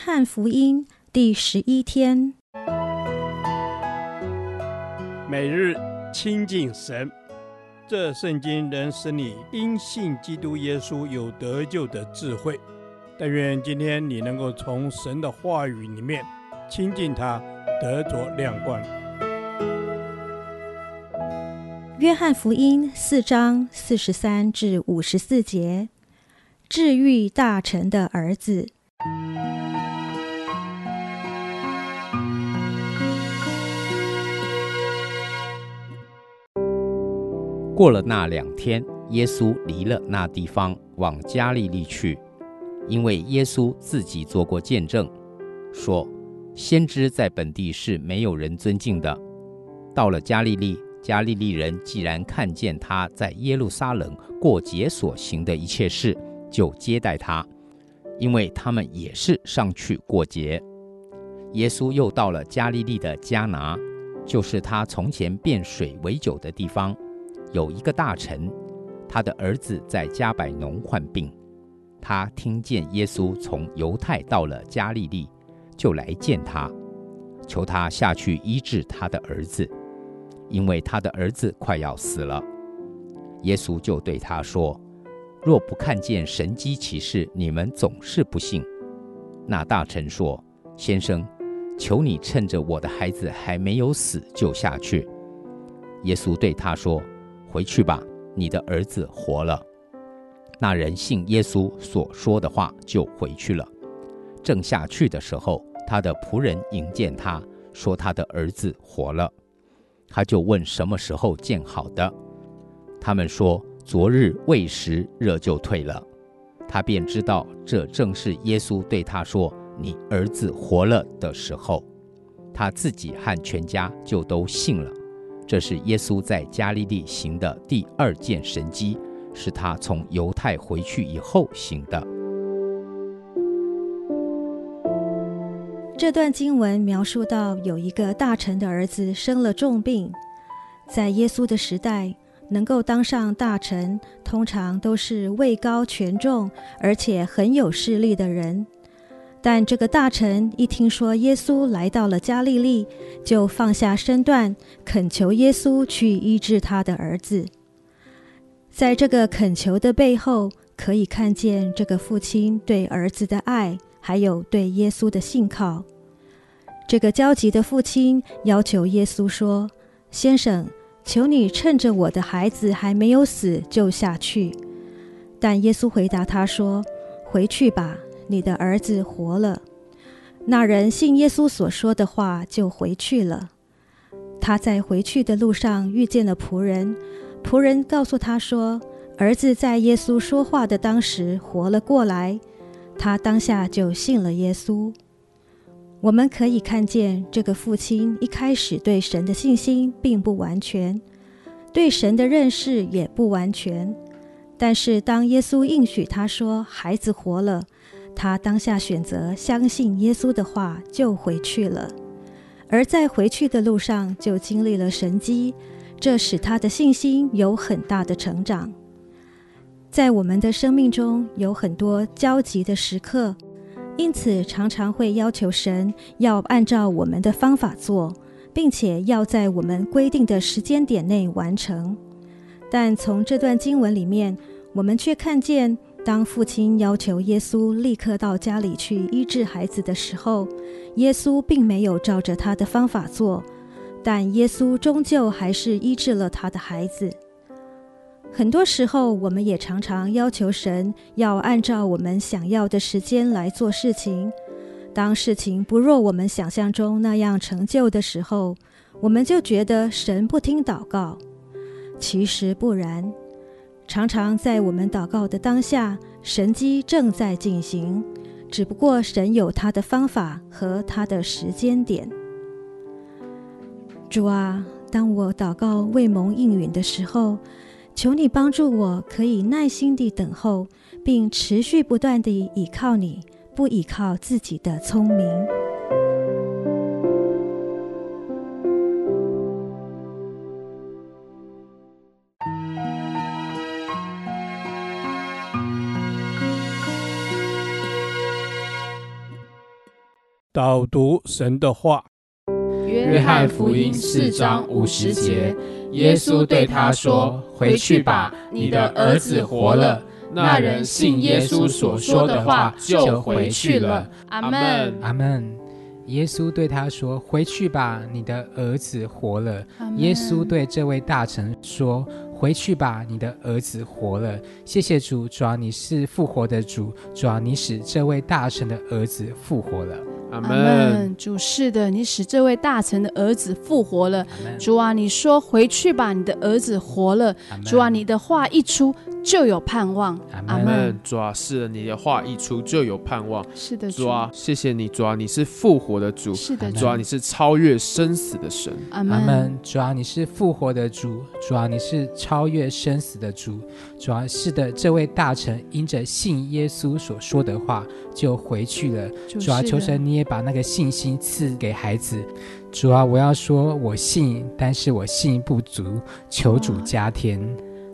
翰福音第十一天，每日亲近神，这圣经能使你因信基督耶稣有得救的智慧。但愿今天你能够从神的话语里面亲近他，得着亮光。约翰福音四章四十三至五十四节，治愈大臣的儿子。过了那两天，耶稣离了那地方，往加利利去，因为耶稣自己做过见证，说先知在本地是没有人尊敬的。到了加利利。加利利人既然看见他在耶路撒冷过节所行的一切事，就接待他，因为他们也是上去过节。耶稣又到了加利利的迦拿，就是他从前变水为酒的地方，有一个大臣，他的儿子在加百农患病。他听见耶稣从犹太到了加利利，就来见他，求他下去医治他的儿子。因为他的儿子快要死了，耶稣就对他说：“若不看见神迹奇事，你们总是不信。”那大臣说：“先生，求你趁着我的孩子还没有死，就下去。”耶稣对他说：“回去吧，你的儿子活了。”那人信耶稣所说的话，就回去了。正下去的时候，他的仆人迎见他，说他的儿子活了。他就问什么时候见好的，他们说昨日未时热就退了，他便知道这正是耶稣对他说你儿子活了的时候，他自己和全家就都信了。这是耶稣在加利利行的第二件神迹，是他从犹太回去以后行的。这段经文描述到，有一个大臣的儿子生了重病。在耶稣的时代，能够当上大臣，通常都是位高权重，而且很有势力的人。但这个大臣一听说耶稣来到了加利利，就放下身段，恳求耶稣去医治他的儿子。在这个恳求的背后，可以看见这个父亲对儿子的爱。还有对耶稣的信靠，这个焦急的父亲要求耶稣说：“先生，求你趁着我的孩子还没有死，就下去。”但耶稣回答他说：“回去吧，你的儿子活了。”那人信耶稣所说的话，就回去了。他在回去的路上遇见了仆人，仆人告诉他说：“儿子在耶稣说话的当时活了过来。”他当下就信了耶稣。我们可以看见，这个父亲一开始对神的信心并不完全，对神的认识也不完全。但是当耶稣应许他说孩子活了，他当下选择相信耶稣的话，就回去了。而在回去的路上，就经历了神迹，这使他的信心有很大的成长。在我们的生命中有很多焦急的时刻，因此常常会要求神要按照我们的方法做，并且要在我们规定的时间点内完成。但从这段经文里面，我们却看见，当父亲要求耶稣立刻到家里去医治孩子的时候，耶稣并没有照着他的方法做，但耶稣终究还是医治了他的孩子。很多时候，我们也常常要求神要按照我们想要的时间来做事情。当事情不若我们想象中那样成就的时候，我们就觉得神不听祷告。其实不然，常常在我们祷告的当下，神迹正在进行，只不过神有他的方法和他的时间点。主啊，当我祷告未蒙应允的时候，求你帮助我，可以耐心地等候，并持续不断地倚靠你，不倚靠自己的聪明。导读神的话。约翰福音四章五十节，耶稣对他说：“回去吧，你的儿子活了。”那人信耶稣所说的话，就回去了。阿门。阿门。耶稣对他说：“回去吧，你的儿子活了。”耶稣对这位大臣说：“回去吧，你的儿子活了。”谢谢主，主啊，你是复活的主，主啊，你使这位大臣的儿子复活了。阿门。主是的，你使这位大臣的儿子复活了。主啊，你说回去吧，你的儿子活了。主啊，你的话一出就有盼望。阿门。主啊，是的，你的话一出就有盼望。是的，主啊，谢谢你，主啊，你是复活的主。是的，主啊，你是超越生死的神。阿门。主啊，你是复活的主。主啊，你是超越生死的主。主啊，是的，这位大臣因着信耶稣所说的话，就回去了。主啊，求神你也把那个信心赐给孩子。主啊，我要说我信，但是我信不足，求主加添。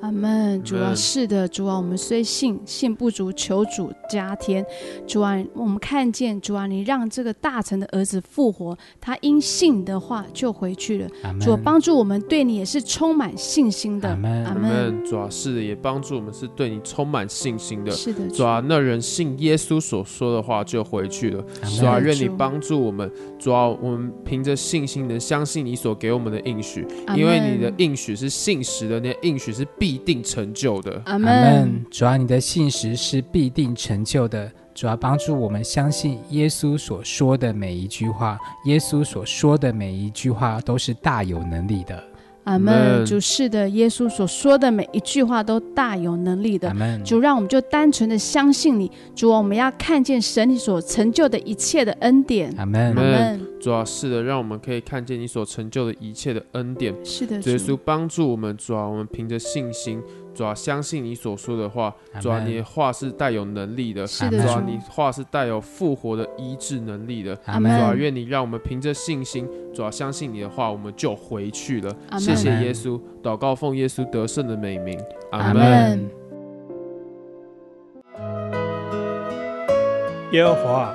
阿门，主啊，是的，主啊，我们虽信，信不足，求主加添。主啊，我们看见主啊，你让这个大臣的儿子复活，他因信的话就回去了。主啊，帮助我们对你也是充满信心的。阿门，阿门。主啊，是的，也帮助我们是对你充满信心的。是的，主啊，那人信耶稣所说的话就回去了。主啊，愿你帮助我们。主啊，我们凭着信心能相信你所给我们的应许，因为你的应许是信实的，你的应许是必。必定成就的，阿门。主啊，你的信实是必定成就的。主要，帮助我们相信耶稣所说的每一句话，耶稣所说的每一句话都是大有能力的。阿门。主是的，耶稣所说的每一句话都大有能力的。阿门。主，让我们就单纯的相信你。主啊，我们要看见神你所成就的一切的恩典。阿门。阿门。主要，是的，让我们可以看见你所成就的一切的恩典。是的，主耶稣帮助我们。主啊，我们凭着信心，主啊，相信你所说的话。主啊，你的话是带有能力的。是的，主啊，你话是带有复活的医治能力的。阿门。主啊，愿你让我们凭着信心，主啊，相信你的话，我们就回去了。谢谢耶稣，祷告奉耶稣得胜的美名。阿门。耶和华。